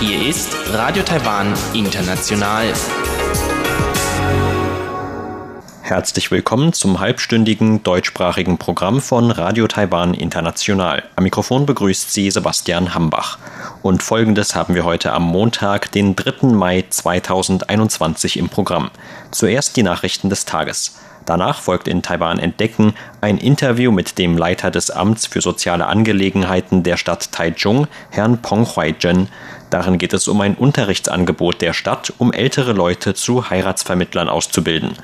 Hier ist Radio Taiwan International. Herzlich willkommen zum halbstündigen deutschsprachigen Programm von Radio Taiwan International. Am Mikrofon begrüßt Sie Sebastian Hambach. Und folgendes haben wir heute am Montag, den 3. Mai 2021 im Programm. Zuerst die Nachrichten des Tages. Danach folgt in Taiwan Entdecken ein Interview mit dem Leiter des Amts für soziale Angelegenheiten der Stadt Taichung, Herrn Pong Huai-jen. Darin geht es um ein Unterrichtsangebot der Stadt, um ältere Leute zu Heiratsvermittlern auszubilden.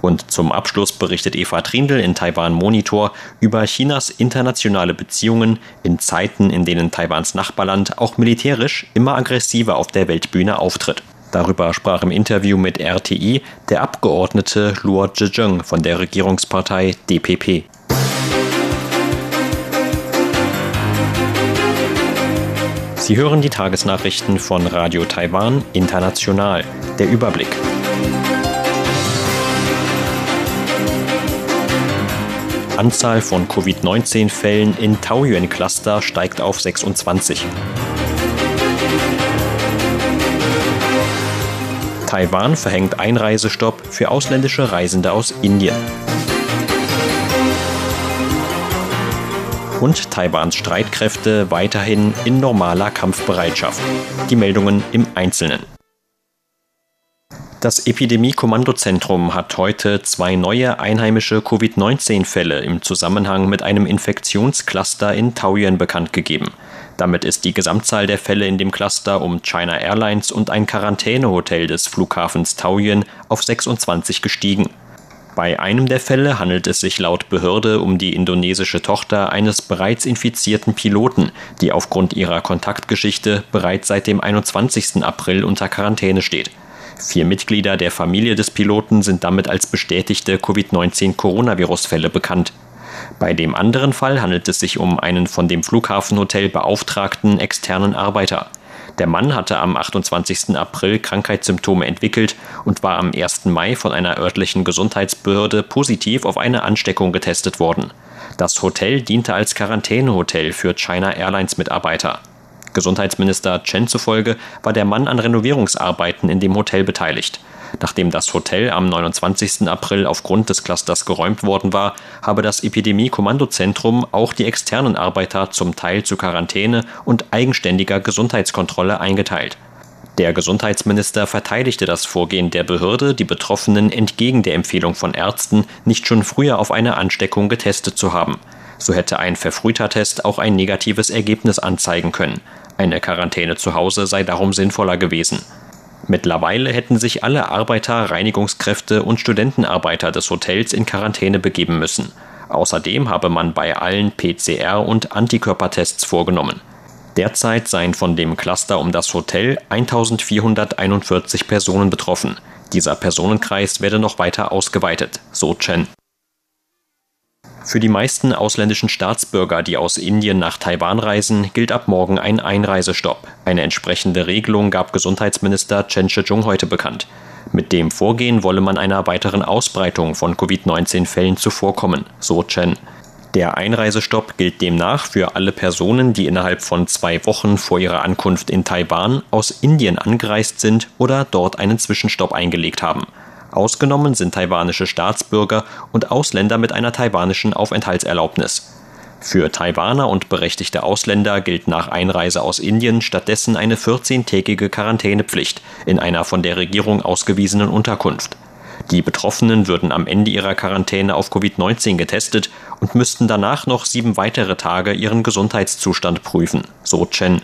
Und zum Abschluss berichtet Eva Trindl in Taiwan Monitor über Chinas internationale Beziehungen in Zeiten, in denen Taiwans Nachbarland auch militärisch immer aggressiver auf der Weltbühne auftritt. Darüber sprach im Interview mit RTI der Abgeordnete Luo Zhezheng von der Regierungspartei DPP. Sie hören die Tagesnachrichten von Radio Taiwan International. Der Überblick. Anzahl von Covid-19-Fällen in Taoyuan-Cluster steigt auf 26. Taiwan verhängt Einreisestopp für ausländische Reisende aus Indien. Und Taiwans Streitkräfte weiterhin in normaler Kampfbereitschaft. Die Meldungen im Einzelnen. Das Epidemie-Kommandozentrum hat heute zwei neue einheimische Covid-19-Fälle im Zusammenhang mit einem Infektionscluster in Taoyuan bekannt gegeben. Damit ist die Gesamtzahl der Fälle in dem Cluster um China Airlines und ein Quarantänehotel des Flughafens Taoyuan auf 26 gestiegen. Bei einem der Fälle handelt es sich laut Behörde um die indonesische Tochter eines bereits infizierten Piloten, die aufgrund ihrer Kontaktgeschichte bereits seit dem 21. April unter Quarantäne steht. Vier Mitglieder der Familie des Piloten sind damit als bestätigte Covid-19-Coronavirus-Fälle bekannt. Bei dem anderen Fall handelt es sich um einen von dem Flughafenhotel beauftragten externen Arbeiter. Der Mann hatte am 28. April Krankheitssymptome entwickelt und war am 1. Mai von einer örtlichen Gesundheitsbehörde positiv auf eine Ansteckung getestet worden. Das Hotel diente als Quarantänehotel für China Airlines Mitarbeiter. Gesundheitsminister Chen zufolge war der Mann an Renovierungsarbeiten in dem Hotel beteiligt. Nachdem das Hotel am 29. April aufgrund des Clusters geräumt worden war, habe das Epidemie-Kommandozentrum auch die externen Arbeiter zum Teil zu Quarantäne und eigenständiger Gesundheitskontrolle eingeteilt. Der Gesundheitsminister verteidigte das Vorgehen der Behörde, die Betroffenen entgegen der Empfehlung von Ärzten nicht schon früher auf eine Ansteckung getestet zu haben. So hätte ein verfrühter Test auch ein negatives Ergebnis anzeigen können. Eine Quarantäne zu Hause sei darum sinnvoller gewesen. Mittlerweile hätten sich alle Arbeiter, Reinigungskräfte und Studentenarbeiter des Hotels in Quarantäne begeben müssen. Außerdem habe man bei allen PCR- und Antikörpertests vorgenommen. Derzeit seien von dem Cluster um das Hotel 1441 Personen betroffen. Dieser Personenkreis werde noch weiter ausgeweitet, so Chen. Für die meisten ausländischen Staatsbürger, die aus Indien nach Taiwan reisen, gilt ab morgen ein Einreisestopp. Eine entsprechende Regelung gab Gesundheitsminister Chen Shih-chung heute bekannt. Mit dem Vorgehen wolle man einer weiteren Ausbreitung von Covid-19-Fällen zuvorkommen, so Chen. Der Einreisestopp gilt demnach für alle Personen, die innerhalb von zwei Wochen vor ihrer Ankunft in Taiwan aus Indien angereist sind oder dort einen Zwischenstopp eingelegt haben. Ausgenommen sind taiwanische Staatsbürger und Ausländer mit einer taiwanischen Aufenthaltserlaubnis. Für Taiwaner und berechtigte Ausländer gilt nach Einreise aus Indien stattdessen eine 14-tägige Quarantänepflicht in einer von der Regierung ausgewiesenen Unterkunft. Die Betroffenen würden am Ende ihrer Quarantäne auf Covid-19 getestet und müssten danach noch sieben weitere Tage ihren Gesundheitszustand prüfen, so Chen.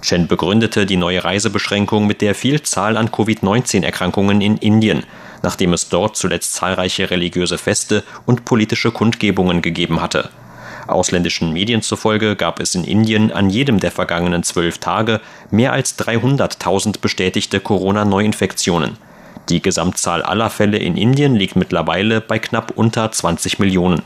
Chen begründete die neue Reisebeschränkung mit der Vielzahl an Covid-19-Erkrankungen in Indien, nachdem es dort zuletzt zahlreiche religiöse Feste und politische Kundgebungen gegeben hatte. Ausländischen Medien zufolge gab es in Indien an jedem der vergangenen zwölf Tage mehr als 300.000 bestätigte Corona-Neuinfektionen. Die Gesamtzahl aller Fälle in Indien liegt mittlerweile bei knapp unter 20 Millionen.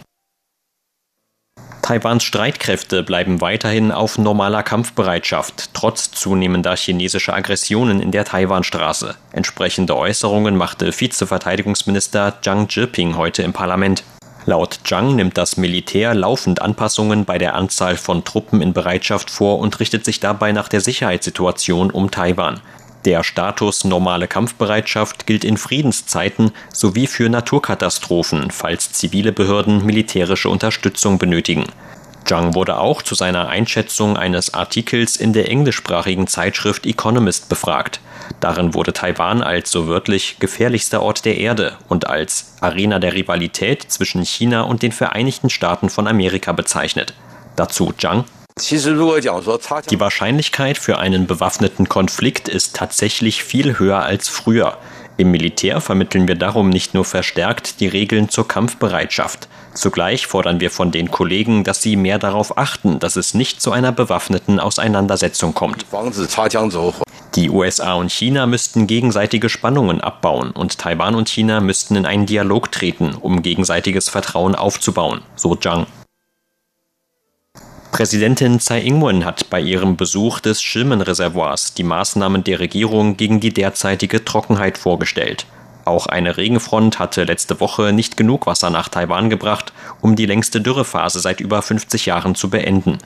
Taiwans Streitkräfte bleiben weiterhin auf normaler Kampfbereitschaft, trotz zunehmender chinesischer Aggressionen in der Taiwanstraße. Entsprechende Äußerungen machte Vizeverteidigungsminister Zhang Zhiping heute im Parlament. Laut Zhang nimmt das Militär laufend Anpassungen bei der Anzahl von Truppen in Bereitschaft vor und richtet sich dabei nach der Sicherheitssituation um Taiwan. Der Status normale Kampfbereitschaft gilt in Friedenszeiten sowie für Naturkatastrophen, falls zivile Behörden militärische Unterstützung benötigen. Zhang wurde auch zu seiner Einschätzung eines Artikels in der englischsprachigen Zeitschrift Economist befragt. Darin wurde Taiwan als so wörtlich gefährlichster Ort der Erde und als Arena der Rivalität zwischen China und den Vereinigten Staaten von Amerika bezeichnet. Dazu Zhang. Die Wahrscheinlichkeit für einen bewaffneten Konflikt ist tatsächlich viel höher als früher. Im Militär vermitteln wir darum nicht nur verstärkt die Regeln zur Kampfbereitschaft. Zugleich fordern wir von den Kollegen, dass sie mehr darauf achten, dass es nicht zu einer bewaffneten Auseinandersetzung kommt. Die USA und China müssten gegenseitige Spannungen abbauen und Taiwan und China müssten in einen Dialog treten, um gegenseitiges Vertrauen aufzubauen, so Zhang. Präsidentin Tsai Ing-wen hat bei ihrem Besuch des Schilmen-Reservoirs die Maßnahmen der Regierung gegen die derzeitige Trockenheit vorgestellt. Auch eine Regenfront hatte letzte Woche nicht genug Wasser nach Taiwan gebracht, um die längste Dürrephase seit über 50 Jahren zu beenden.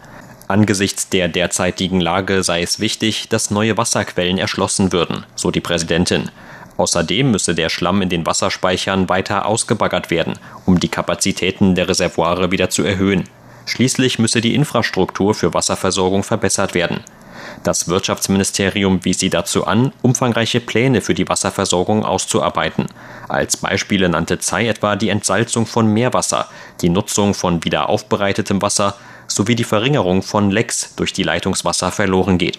Angesichts der derzeitigen Lage sei es wichtig, dass neue Wasserquellen erschlossen würden, so die Präsidentin. Außerdem müsse der Schlamm in den Wasserspeichern weiter ausgebaggert werden, um die Kapazitäten der Reservoire wieder zu erhöhen. Schließlich müsse die Infrastruktur für Wasserversorgung verbessert werden. Das Wirtschaftsministerium wies sie dazu an, umfangreiche Pläne für die Wasserversorgung auszuarbeiten. Als Beispiele nannte Tsai etwa die Entsalzung von Meerwasser, die Nutzung von wiederaufbereitetem Wasser sowie die Verringerung von Lecks, durch die Leitungswasser verloren geht.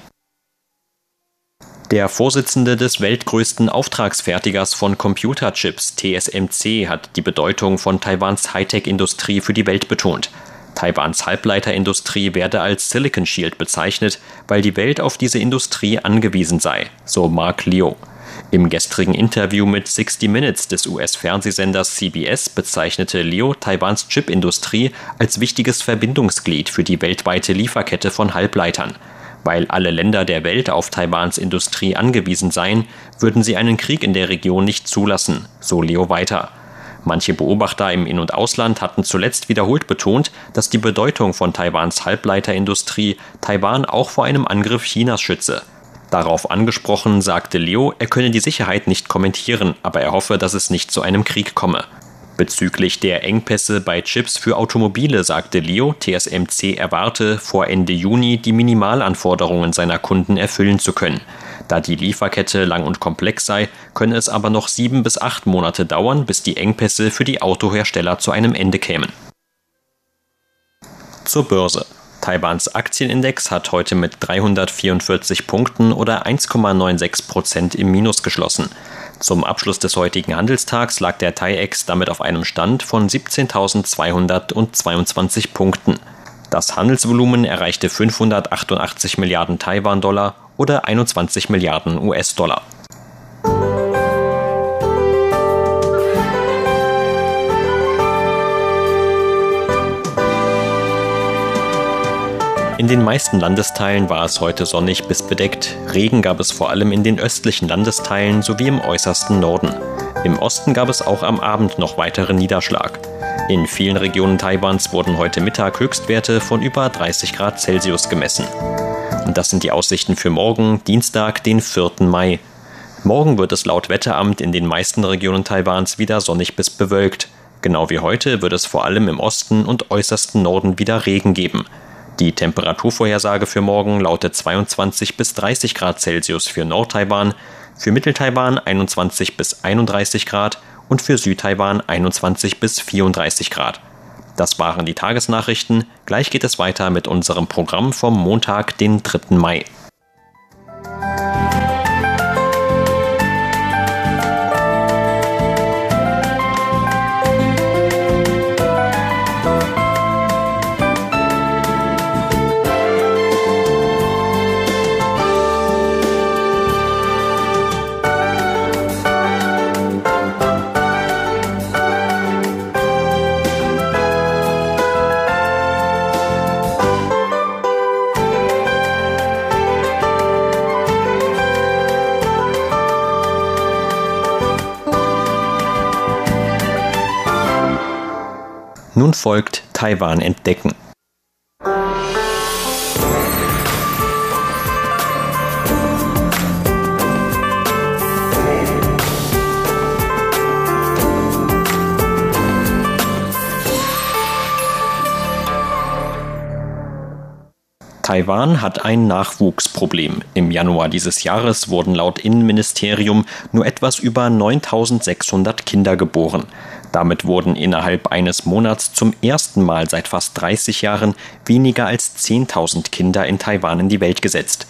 Der Vorsitzende des weltgrößten Auftragsfertigers von Computerchips, TSMC, hat die Bedeutung von Taiwans Hightech-Industrie für die Welt betont. Taiwans Halbleiterindustrie werde als Silicon Shield bezeichnet, weil die Welt auf diese Industrie angewiesen sei, so Mark Liu. Im gestrigen Interview mit 60 Minutes des US-Fernsehsenders CBS bezeichnete Liu Taiwans Chipindustrie als wichtiges Verbindungsglied für die weltweite Lieferkette von Halbleitern. Weil alle Länder der Welt auf Taiwans Industrie angewiesen seien, würden sie einen Krieg in der Region nicht zulassen, so Leo weiter. Manche Beobachter im In- und Ausland hatten zuletzt wiederholt betont, dass die Bedeutung von Taiwans Halbleiterindustrie Taiwan auch vor einem Angriff Chinas schütze. Darauf angesprochen sagte Leo, er könne die Sicherheit nicht kommentieren, aber er hoffe, dass es nicht zu einem Krieg komme. Bezüglich der Engpässe bei Chips für Automobile sagte Leo, TSMC erwarte, vor Ende Juni die Minimalanforderungen seiner Kunden erfüllen zu können. Da die Lieferkette lang und komplex sei, könne es aber noch sieben bis acht Monate dauern, bis die Engpässe für die Autohersteller zu einem Ende kämen. Zur Börse. Taiwans Aktienindex hat heute mit 344 Punkten oder 1,96 Prozent im Minus geschlossen. Zum Abschluss des heutigen Handelstags lag der TAIEX damit auf einem Stand von 17.222 Punkten. Das Handelsvolumen erreichte 588 Milliarden Taiwan-Dollar oder 21 Milliarden US-Dollar. In den meisten Landesteilen war es heute sonnig bis bedeckt. Regen gab es vor allem in den östlichen Landesteilen sowie im äußersten Norden. Im Osten gab es auch am Abend noch weiteren Niederschlag. In vielen Regionen Taiwans wurden heute Mittag Höchstwerte von über 30 Grad Celsius gemessen. Und das sind die Aussichten für morgen, Dienstag, den 4. Mai. Morgen wird es laut Wetteramt in den meisten Regionen Taiwans wieder sonnig bis bewölkt. Genau wie heute wird es vor allem im Osten und äußersten Norden wieder Regen geben. Die Temperaturvorhersage für morgen lautet 22 bis 30 Grad Celsius für Nord-Taiwan, für Mittel-Taiwan 21 bis 31 Grad und für Süd-Taiwan 21 bis 34 Grad. Das waren die Tagesnachrichten. Gleich geht es weiter mit unserem Programm vom Montag, den 3. Mai. Folgt Taiwan entdecken. Taiwan hat ein Nachwuchsproblem. Im Januar dieses Jahres wurden laut Innenministerium nur etwas über 9600 Kinder geboren. Damit wurden innerhalb eines Monats zum ersten Mal seit fast 30 Jahren weniger als 10.000 Kinder in Taiwan in die Welt gesetzt.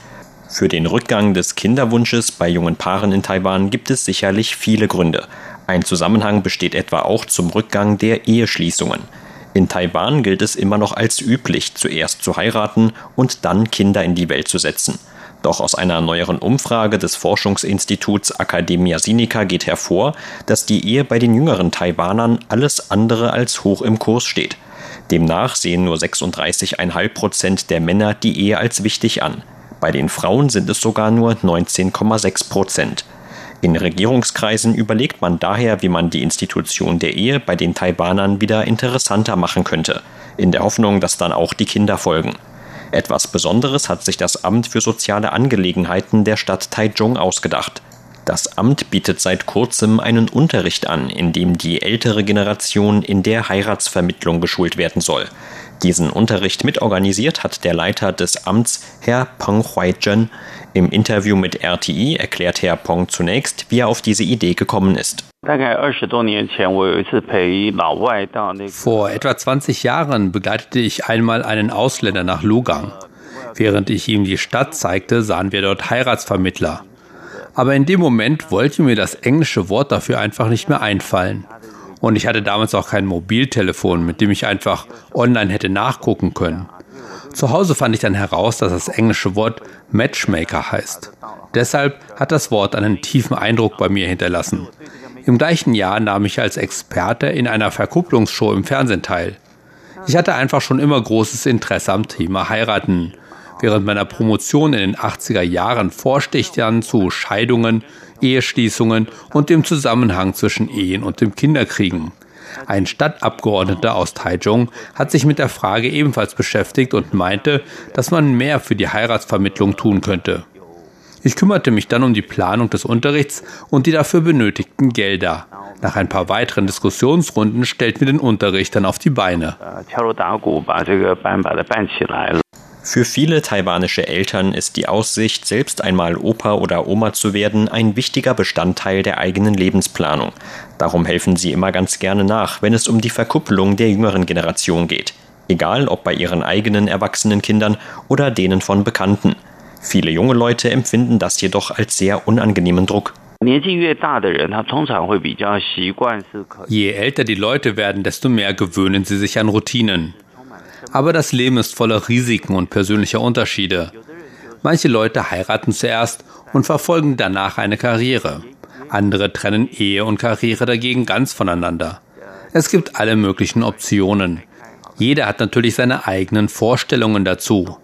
Für den Rückgang des Kinderwunsches bei jungen Paaren in Taiwan gibt es sicherlich viele Gründe. Ein Zusammenhang besteht etwa auch zum Rückgang der Eheschließungen. In Taiwan gilt es immer noch als üblich, zuerst zu heiraten und dann Kinder in die Welt zu setzen. Doch aus einer neueren Umfrage des Forschungsinstituts Academia Sinica geht hervor, dass die Ehe bei den jüngeren Taiwanern alles andere als hoch im Kurs steht. Demnach sehen nur 36,5 Prozent der Männer die Ehe als wichtig an. Bei den Frauen sind es sogar nur 19,6 Prozent. In Regierungskreisen überlegt man daher, wie man die Institution der Ehe bei den Taiwanern wieder interessanter machen könnte, in der Hoffnung, dass dann auch die Kinder folgen. Etwas Besonderes hat sich das Amt für soziale Angelegenheiten der Stadt Taichung ausgedacht. Das Amt bietet seit kurzem einen Unterricht an, in dem die ältere Generation in der Heiratsvermittlung geschult werden soll. Diesen Unterricht mitorganisiert hat der Leiter des Amts, Herr Peng Huaizhen. Im Interview mit RTI erklärt Herr Peng zunächst, wie er auf diese Idee gekommen ist. Vor etwa 20 Jahren begleitete ich einmal einen Ausländer nach Lugang. Während ich ihm die Stadt zeigte, sahen wir dort Heiratsvermittler. Aber in dem Moment wollte mir das englische Wort dafür einfach nicht mehr einfallen. Und ich hatte damals auch kein Mobiltelefon, mit dem ich einfach online hätte nachgucken können. Zu Hause fand ich dann heraus, dass das englische Wort Matchmaker heißt. Deshalb hat das Wort einen tiefen Eindruck bei mir hinterlassen. Im gleichen Jahr nahm ich als Experte in einer Verkupplungsshow im Fernsehen teil. Ich hatte einfach schon immer großes Interesse am Thema Heiraten. Während meiner Promotion in den 80er Jahren forschte ich dann zu Scheidungen, Eheschließungen und dem Zusammenhang zwischen Ehen und dem Kinderkriegen. Ein Stadtabgeordneter aus Taichung hat sich mit der Frage ebenfalls beschäftigt und meinte, dass man mehr für die Heiratsvermittlung tun könnte. Ich kümmerte mich dann um die Planung des Unterrichts und die dafür benötigten Gelder. Nach ein paar weiteren Diskussionsrunden stellten wir den Unterricht dann auf die Beine. Für viele taiwanische Eltern ist die Aussicht, selbst einmal Opa oder Oma zu werden, ein wichtiger Bestandteil der eigenen Lebensplanung. Darum helfen sie immer ganz gerne nach, wenn es um die Verkuppelung der jüngeren Generation geht. Egal ob bei ihren eigenen erwachsenen Kindern oder denen von Bekannten. Viele junge Leute empfinden das jedoch als sehr unangenehmen Druck. Je älter die Leute werden, desto mehr gewöhnen sie sich an Routinen. Aber das Leben ist voller Risiken und persönlicher Unterschiede. Manche Leute heiraten zuerst und verfolgen danach eine Karriere. Andere trennen Ehe und Karriere dagegen ganz voneinander. Es gibt alle möglichen Optionen. Jeder hat natürlich seine eigenen Vorstellungen dazu.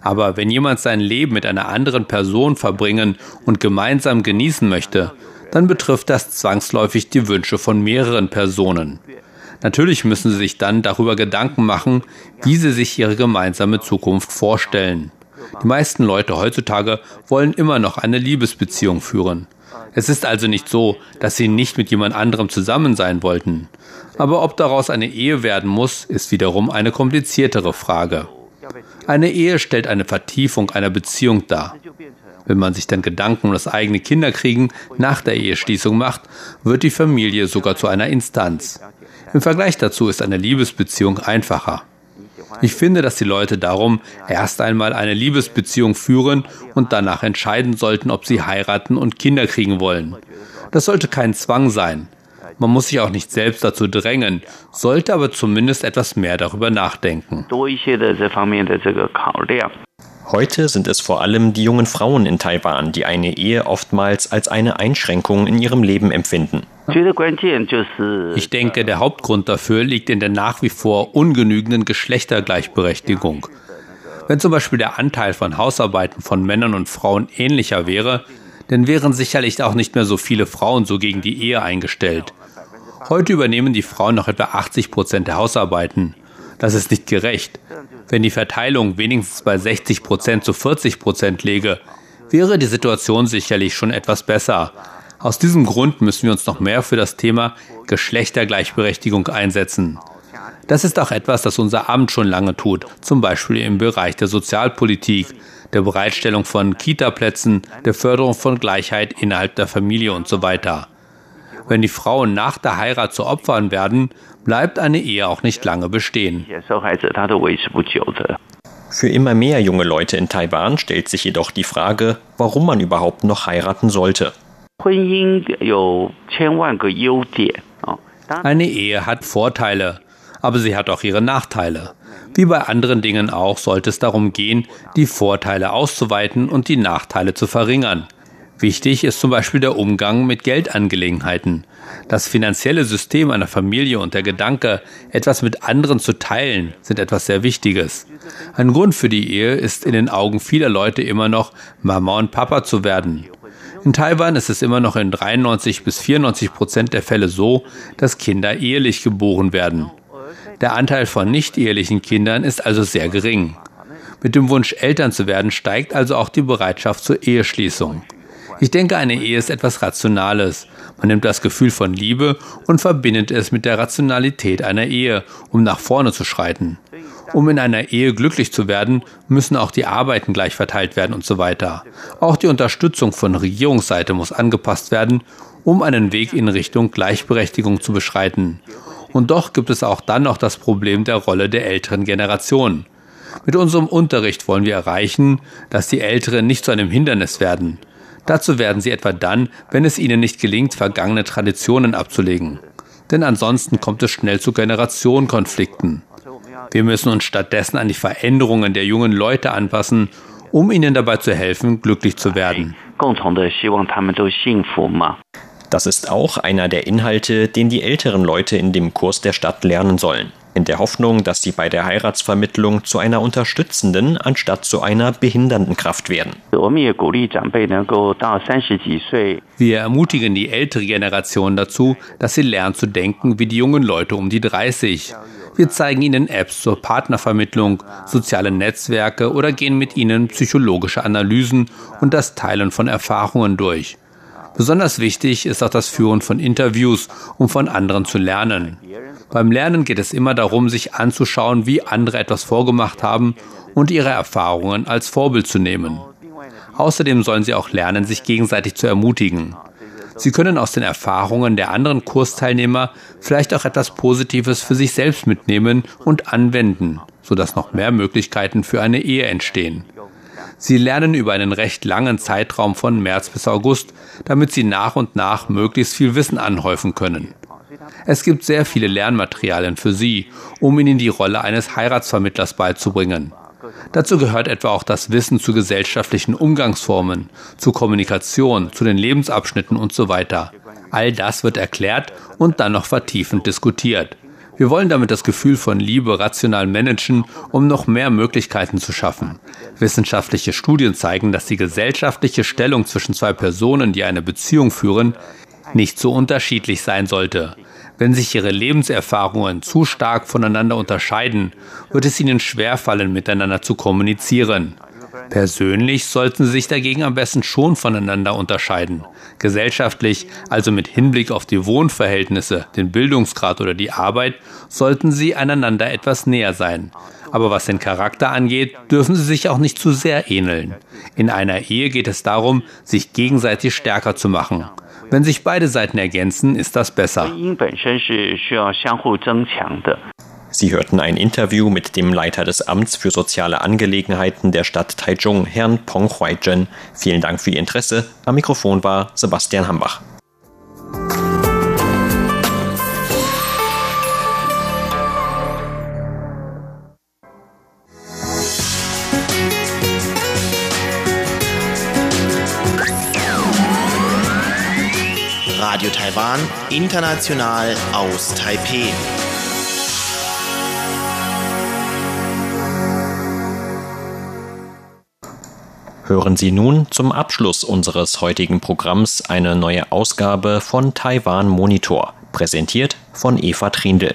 Aber wenn jemand sein Leben mit einer anderen Person verbringen und gemeinsam genießen möchte, dann betrifft das zwangsläufig die Wünsche von mehreren Personen. Natürlich müssen sie sich dann darüber Gedanken machen, wie sie sich ihre gemeinsame Zukunft vorstellen. Die meisten Leute heutzutage wollen immer noch eine Liebesbeziehung führen. Es ist also nicht so, dass sie nicht mit jemand anderem zusammen sein wollten. Aber ob daraus eine Ehe werden muss, ist wiederum eine kompliziertere Frage. Eine Ehe stellt eine Vertiefung einer Beziehung dar. Wenn man sich dann Gedanken um das eigene Kinderkriegen nach der Eheschließung macht, wird die Familie sogar zu einer Instanz. Im Vergleich dazu ist eine Liebesbeziehung einfacher. Ich finde, dass die Leute darum erst einmal eine Liebesbeziehung führen und danach entscheiden sollten, ob sie heiraten und Kinder kriegen wollen. Das sollte kein Zwang sein. Man muss sich auch nicht selbst dazu drängen, sollte aber zumindest etwas mehr darüber nachdenken. Heute sind es vor allem die jungen Frauen in Taiwan, die eine Ehe oftmals als eine Einschränkung in ihrem Leben empfinden. Ich denke, der Hauptgrund dafür liegt in der nach wie vor ungenügenden Geschlechtergleichberechtigung. Wenn zum Beispiel der Anteil von Hausarbeiten von Männern und Frauen ähnlicher wäre, dann wären sicherlich auch nicht mehr so viele Frauen so gegen die Ehe eingestellt. Heute übernehmen die Frauen noch etwa 80 Prozent der Hausarbeiten. Das ist nicht gerecht. Wenn die Verteilung wenigstens bei 60 Prozent zu 40 Prozent läge, wäre die Situation sicherlich schon etwas besser. Aus diesem Grund müssen wir uns noch mehr für das Thema Geschlechtergleichberechtigung einsetzen. Das ist auch etwas, das unser Amt schon lange tut, zum Beispiel im Bereich der Sozialpolitik, der Bereitstellung von Kita-Plätzen, der Förderung von Gleichheit innerhalb der Familie und so weiter. Wenn die Frauen nach der Heirat zu Opfern werden, bleibt eine Ehe auch nicht lange bestehen. Für immer mehr junge Leute in Taiwan stellt sich jedoch die Frage, warum man überhaupt noch heiraten sollte. Eine Ehe hat Vorteile, aber sie hat auch ihre Nachteile. Wie bei anderen Dingen auch sollte es darum gehen, die Vorteile auszuweiten und die Nachteile zu verringern. Wichtig ist zum Beispiel der Umgang mit Geldangelegenheiten. Das finanzielle System einer Familie und der Gedanke, etwas mit anderen zu teilen, sind etwas sehr Wichtiges. Ein Grund für die Ehe ist in den Augen vieler Leute immer noch, Mama und Papa zu werden. In Taiwan ist es immer noch in 93 bis 94 Prozent der Fälle so, dass Kinder ehelich geboren werden. Der Anteil von nicht-ehelichen Kindern ist also sehr gering. Mit dem Wunsch, Eltern zu werden, steigt also auch die Bereitschaft zur Eheschließung. Ich denke, eine Ehe ist etwas Rationales. Man nimmt das Gefühl von Liebe und verbindet es mit der Rationalität einer Ehe, um nach vorne zu schreiten. Um in einer Ehe glücklich zu werden, müssen auch die Arbeiten gleich verteilt werden und so weiter. Auch die Unterstützung von Regierungsseite muss angepasst werden, um einen Weg in Richtung Gleichberechtigung zu beschreiten. Und doch gibt es auch dann noch das Problem der Rolle der älteren Generation. Mit unserem Unterricht wollen wir erreichen, dass die Älteren nicht zu einem Hindernis werden. Dazu werden sie etwa dann, wenn es ihnen nicht gelingt, vergangene Traditionen abzulegen. Denn ansonsten kommt es schnell zu Generationenkonflikten. Wir müssen uns stattdessen an die Veränderungen der jungen Leute anpassen, um ihnen dabei zu helfen, glücklich zu werden. Das ist auch einer der Inhalte, den die älteren Leute in dem Kurs der Stadt lernen sollen in der Hoffnung, dass sie bei der Heiratsvermittlung zu einer unterstützenden anstatt zu einer behindernden Kraft werden. Wir ermutigen die ältere Generation dazu, dass sie lernt zu denken wie die jungen Leute um die 30. Wir zeigen ihnen Apps zur Partnervermittlung, soziale Netzwerke oder gehen mit ihnen psychologische Analysen und das Teilen von Erfahrungen durch. Besonders wichtig ist auch das Führen von Interviews, um von anderen zu lernen. Beim Lernen geht es immer darum, sich anzuschauen, wie andere etwas vorgemacht haben und ihre Erfahrungen als Vorbild zu nehmen. Außerdem sollen sie auch lernen, sich gegenseitig zu ermutigen. Sie können aus den Erfahrungen der anderen Kursteilnehmer vielleicht auch etwas Positives für sich selbst mitnehmen und anwenden, sodass noch mehr Möglichkeiten für eine Ehe entstehen. Sie lernen über einen recht langen Zeitraum von März bis August, damit sie nach und nach möglichst viel Wissen anhäufen können. Es gibt sehr viele Lernmaterialien für Sie, um Ihnen die Rolle eines Heiratsvermittlers beizubringen. Dazu gehört etwa auch das Wissen zu gesellschaftlichen Umgangsformen, zu Kommunikation, zu den Lebensabschnitten und so weiter. All das wird erklärt und dann noch vertiefend diskutiert. Wir wollen damit das Gefühl von Liebe rational managen, um noch mehr Möglichkeiten zu schaffen. Wissenschaftliche Studien zeigen, dass die gesellschaftliche Stellung zwischen zwei Personen, die eine Beziehung führen, nicht so unterschiedlich sein sollte. Wenn sich ihre Lebenserfahrungen zu stark voneinander unterscheiden, wird es ihnen schwerfallen, miteinander zu kommunizieren. Persönlich sollten sie sich dagegen am besten schon voneinander unterscheiden. Gesellschaftlich, also mit Hinblick auf die Wohnverhältnisse, den Bildungsgrad oder die Arbeit, sollten sie einander etwas näher sein. Aber was den Charakter angeht, dürfen sie sich auch nicht zu sehr ähneln. In einer Ehe geht es darum, sich gegenseitig stärker zu machen. Wenn sich beide Seiten ergänzen, ist das besser. Sie hörten ein Interview mit dem Leiter des Amts für soziale Angelegenheiten der Stadt Taichung, Herrn Pong Huaizhen. Vielen Dank für Ihr Interesse. Am Mikrofon war Sebastian Hambach. Radio Taiwan, international aus Taipeh. Hören Sie nun zum Abschluss unseres heutigen Programms eine neue Ausgabe von Taiwan Monitor Präsentiert von Eva Trindl.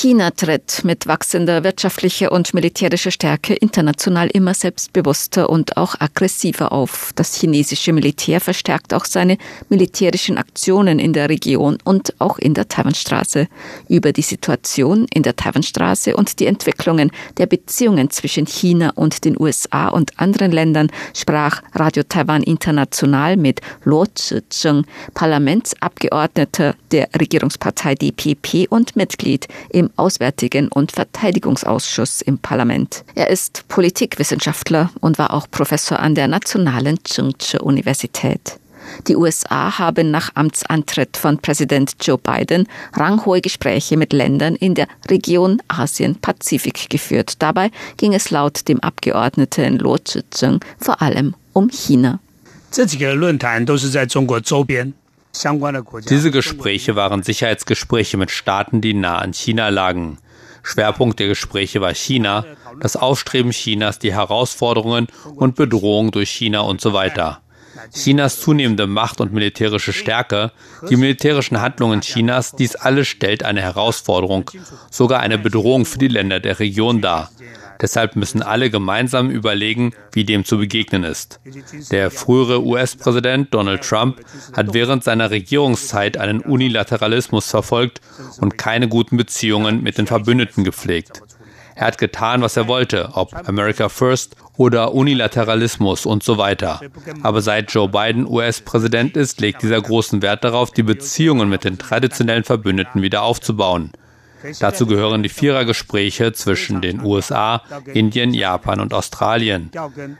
China tritt mit wachsender wirtschaftlicher und militärischer Stärke international immer selbstbewusster und auch aggressiver auf. Das chinesische Militär verstärkt auch seine militärischen Aktionen in der Region und auch in der Taiwanstraße. Über die Situation in der Taiwanstraße und die Entwicklungen der Beziehungen zwischen China und den USA und anderen Ländern sprach Radio Taiwan International mit Luo Zizheng, Parlamentsabgeordneter der Regierungspartei DPP und Mitglied im Auswärtigen und Verteidigungsausschuss im Parlament. Er ist Politikwissenschaftler und war auch Professor an der Nationalen Tsinghua Universität. Die USA haben nach Amtsantritt von Präsident Joe Biden ranghohe Gespräche mit Ländern in der Region Asien-Pazifik geführt. Dabei ging es laut dem Abgeordneten Luo Zizeng vor allem um China. 这几个论坛都是在中国周边。 Diese Gespräche waren Sicherheitsgespräche mit Staaten, die nah an China lagen. Schwerpunkt der Gespräche war China, das Aufstreben Chinas, die Herausforderungen und Bedrohungen durch China und so weiter. Chinas zunehmende Macht und militärische Stärke, die militärischen Handlungen Chinas, dies alles stellt eine Herausforderung, sogar eine Bedrohung für die Länder der Region dar. Deshalb müssen alle gemeinsam überlegen, wie dem zu begegnen ist. Der frühere US-Präsident Donald Trump hat während seiner Regierungszeit einen Unilateralismus verfolgt und keine guten Beziehungen mit den Verbündeten gepflegt. Er hat getan, was er wollte, ob America First oder Unilateralismus und so weiter. Aber seit Joe Biden US-Präsident ist, legt dieser großen Wert darauf, die Beziehungen mit den traditionellen Verbündeten wieder aufzubauen. Dazu gehören die Vierergespräche zwischen den USA, Indien, Japan und Australien.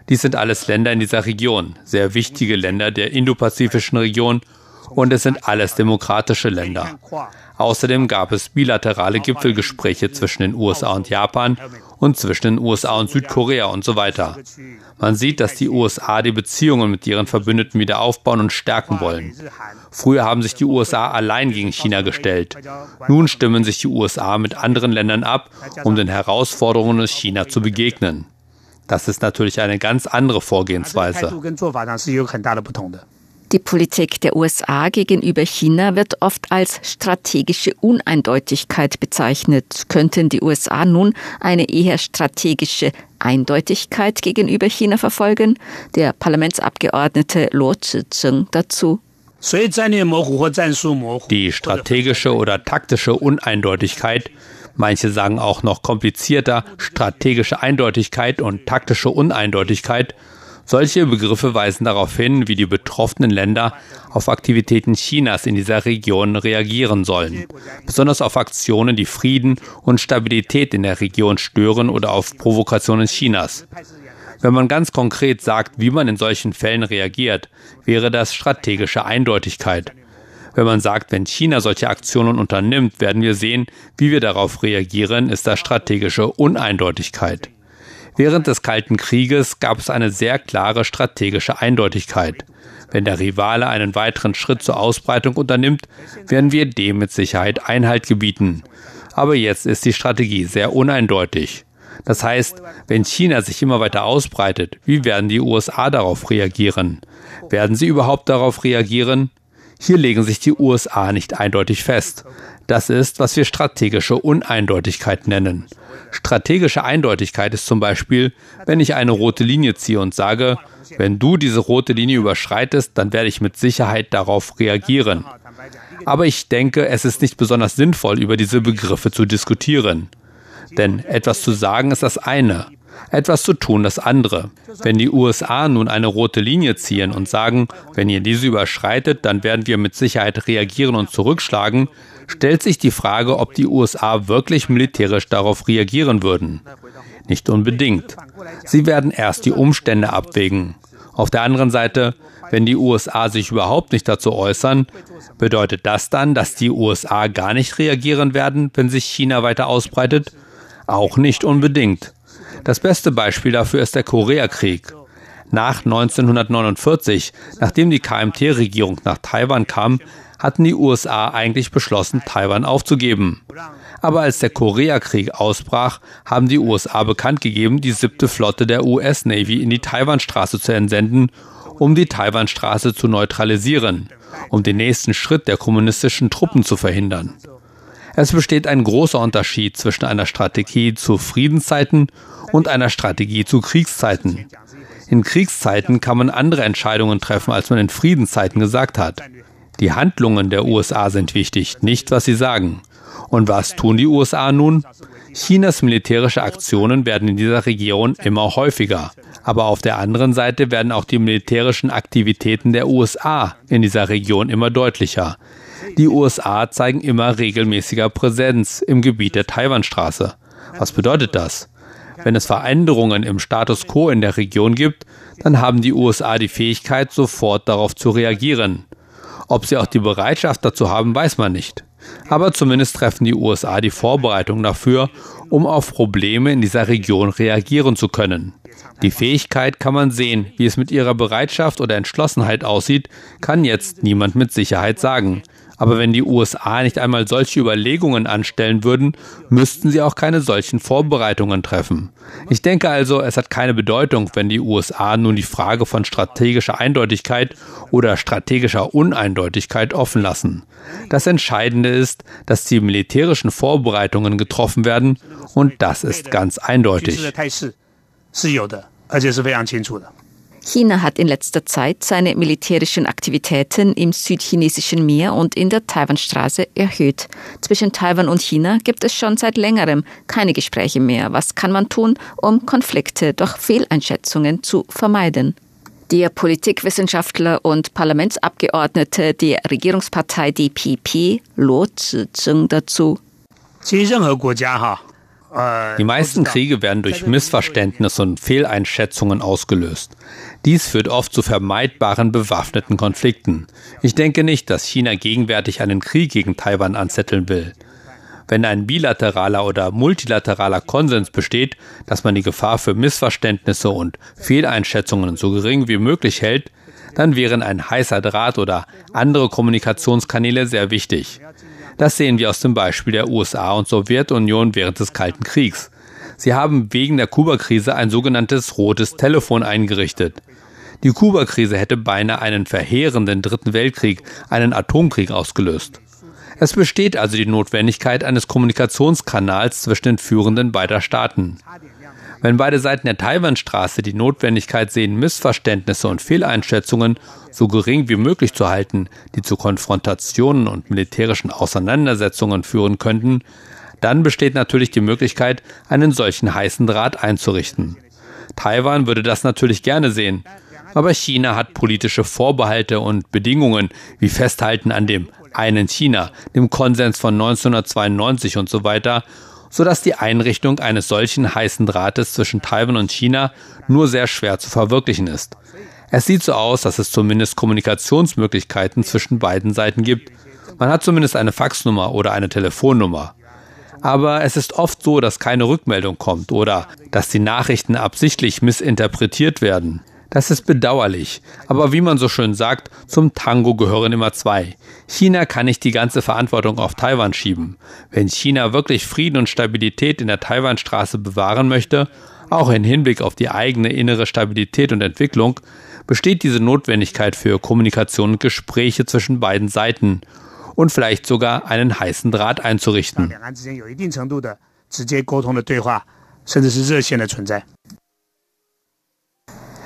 Dies sind alles Länder in dieser Region, sehr wichtige Länder der indopazifischen Region und es sind alles demokratische Länder. Außerdem gab es bilaterale Gipfelgespräche zwischen den USA und Japan und zwischen den USA und Südkorea und so weiter. Man sieht, dass die USA die Beziehungen mit ihren Verbündeten wieder aufbauen und stärken wollen. Früher haben sich die USA allein gegen China gestellt. Nun stimmen sich die USA mit anderen Ländern ab, um den Herausforderungen aus China zu begegnen. Das ist natürlich eine ganz andere Vorgehensweise. Die Politik der USA gegenüber China wird oft als strategische Uneindeutigkeit bezeichnet. Könnten die USA nun eine eher strategische Eindeutigkeit gegenüber China verfolgen? Der Parlamentsabgeordnete Luo Zizeng dazu. Die strategische oder taktische Uneindeutigkeit, manche sagen auch noch komplizierter, strategische Eindeutigkeit und taktische Uneindeutigkeit, solche Begriffe weisen darauf hin, wie die betroffenen Länder auf Aktivitäten Chinas in dieser Region reagieren sollen, besonders auf Aktionen, die Frieden und Stabilität in der Region stören oder auf Provokationen Chinas. Wenn man ganz konkret sagt, wie man in solchen Fällen reagiert, wäre das strategische Eindeutigkeit. Wenn man sagt, wenn China solche Aktionen unternimmt, werden wir sehen, wie wir darauf reagieren, ist das strategische Uneindeutigkeit. Während des Kalten Krieges gab es eine sehr klare strategische Eindeutigkeit. Wenn der Rivale einen weiteren Schritt zur Ausbreitung unternimmt, werden wir dem mit Sicherheit Einhalt gebieten. Aber jetzt ist die Strategie sehr uneindeutig. Das heißt, wenn China sich immer weiter ausbreitet, wie werden die USA darauf reagieren? Werden sie überhaupt darauf reagieren? Hier legen sich die USA nicht eindeutig fest. Das ist, was wir strategische Uneindeutigkeit nennen. Strategische Eindeutigkeit ist zum Beispiel, wenn ich eine rote Linie ziehe und sage, wenn du diese rote Linie überschreitest, dann werde ich mit Sicherheit darauf reagieren. Aber ich denke, es ist nicht besonders sinnvoll, über diese Begriffe zu diskutieren. Denn etwas zu sagen ist das eine, etwas zu tun das andere. Wenn die USA nun eine rote Linie ziehen und sagen, wenn ihr diese überschreitet, dann werden wir mit Sicherheit reagieren und zurückschlagen, stellt sich die Frage, ob die USA wirklich militärisch darauf reagieren würden. Nicht unbedingt. Sie werden erst die Umstände abwägen. Auf der anderen Seite, wenn die USA sich überhaupt nicht dazu äußern, bedeutet das dann, dass die USA gar nicht reagieren werden, wenn sich China weiter ausbreitet? Auch nicht unbedingt. Das beste Beispiel dafür ist der Koreakrieg. Nach 1949, nachdem die KMT-Regierung nach Taiwan kam, hatten die USA eigentlich beschlossen, Taiwan aufzugeben. Aber als der Koreakrieg ausbrach, haben die USA bekannt gegeben, die siebte Flotte der US Navy in die Taiwanstraße zu entsenden, um die Taiwanstraße zu neutralisieren, um den nächsten Schritt der kommunistischen Truppen zu verhindern. Es besteht ein großer Unterschied zwischen einer Strategie zu Friedenszeiten und einer Strategie zu Kriegszeiten. In Kriegszeiten kann man andere Entscheidungen treffen, als man in Friedenszeiten gesagt hat. Die Handlungen der USA sind wichtig, nicht was sie sagen. Und was tun die USA nun? Chinas militärische Aktionen werden in dieser Region immer häufiger. Aber auf der anderen Seite werden auch die militärischen Aktivitäten der USA in dieser Region immer deutlicher. Die USA zeigen immer regelmäßiger Präsenz im Gebiet der Taiwanstraße. Was bedeutet das? Wenn es Veränderungen im Status quo in der Region gibt, dann haben die USA die Fähigkeit, sofort darauf zu reagieren. Ob sie auch die Bereitschaft dazu haben, weiß man nicht. Aber zumindest treffen die USA die Vorbereitungen dafür, um auf Probleme in dieser Region reagieren zu können. Die Fähigkeit kann man sehen, wie es mit ihrer Bereitschaft oder Entschlossenheit aussieht, kann jetzt niemand mit Sicherheit sagen. Aber wenn die USA nicht einmal solche Überlegungen anstellen würden, müssten sie auch keine solchen Vorbereitungen treffen. Ich denke also, es hat keine Bedeutung, wenn die USA nun die Frage von strategischer Eindeutigkeit oder strategischer Uneindeutigkeit offen lassen. Das Entscheidende ist, dass die militärischen Vorbereitungen getroffen werden und das ist ganz eindeutig. China hat in letzter Zeit seine militärischen Aktivitäten im südchinesischen Meer und in der Taiwanstraße erhöht. Zwischen Taiwan und China gibt es schon seit längerem keine Gespräche mehr. Was kann man tun, um Konflikte durch Fehleinschätzungen zu vermeiden? Der Politikwissenschaftler und Parlamentsabgeordnete der Regierungspartei DPP, Luo Zizeng, dazu. Die meisten Kriege werden durch Missverständnisse und Fehleinschätzungen ausgelöst. Dies führt oft zu vermeidbaren bewaffneten Konflikten. Ich denke nicht, dass China gegenwärtig einen Krieg gegen Taiwan anzetteln will. Wenn ein bilateraler oder multilateraler Konsens besteht, dass man die Gefahr für Missverständnisse und Fehleinschätzungen so gering wie möglich hält, dann wären ein heißer Draht oder andere Kommunikationskanäle sehr wichtig. Das sehen wir aus dem Beispiel der USA und Sowjetunion während des Kalten Kriegs. Sie haben wegen der Kuba-Krise ein sogenanntes rotes Telefon eingerichtet. Die Kuba-Krise hätte beinahe einen verheerenden Dritten Weltkrieg, einen Atomkrieg ausgelöst. Es besteht also die Notwendigkeit eines Kommunikationskanals zwischen den Führenden beider Staaten. Wenn beide Seiten der Taiwanstraße die Notwendigkeit sehen, Missverständnisse und Fehleinschätzungen so gering wie möglich zu halten, die zu Konfrontationen und militärischen Auseinandersetzungen führen könnten, dann besteht natürlich die Möglichkeit, einen solchen heißen Draht einzurichten. Taiwan würde das natürlich gerne sehen, aber China hat politische Vorbehalte und Bedingungen wie Festhalten an dem einen China, dem Konsens von 1992 und so weiter sodass die Einrichtung eines solchen heißen Drahtes zwischen Taiwan und China nur sehr schwer zu verwirklichen ist. Es sieht so aus, dass es zumindest Kommunikationsmöglichkeiten zwischen beiden Seiten gibt. Man hat zumindest eine Faxnummer oder eine Telefonnummer. Aber es ist oft so, dass keine Rückmeldung kommt oder dass die Nachrichten absichtlich missinterpretiert werden. Das ist bedauerlich. Aber wie man so schön sagt, zum Tango gehören immer zwei. China kann nicht die ganze Verantwortung auf Taiwan schieben. Wenn China wirklich Frieden und Stabilität in der Taiwanstraße bewahren möchte, auch im Hinblick auf die eigene innere Stabilität und Entwicklung, besteht diese Notwendigkeit für Kommunikation und Gespräche zwischen beiden Seiten und vielleicht sogar einen heißen Draht einzurichten.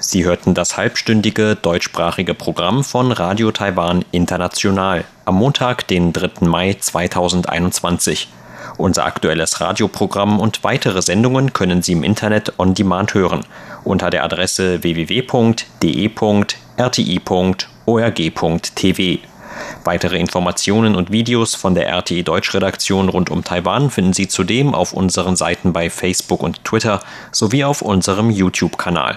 Sie hörten das halbstündige deutschsprachige Programm von Radio Taiwan International am Montag, den 3. Mai 2021. Unser aktuelles Radioprogramm und weitere Sendungen können Sie im Internet on demand hören unter der Adresse www.de.rti.org.tv. Weitere Informationen und Videos von der RTI Deutschredaktion rund um Taiwan finden Sie zudem auf unseren Seiten bei Facebook und Twitter sowie auf unserem YouTube-Kanal.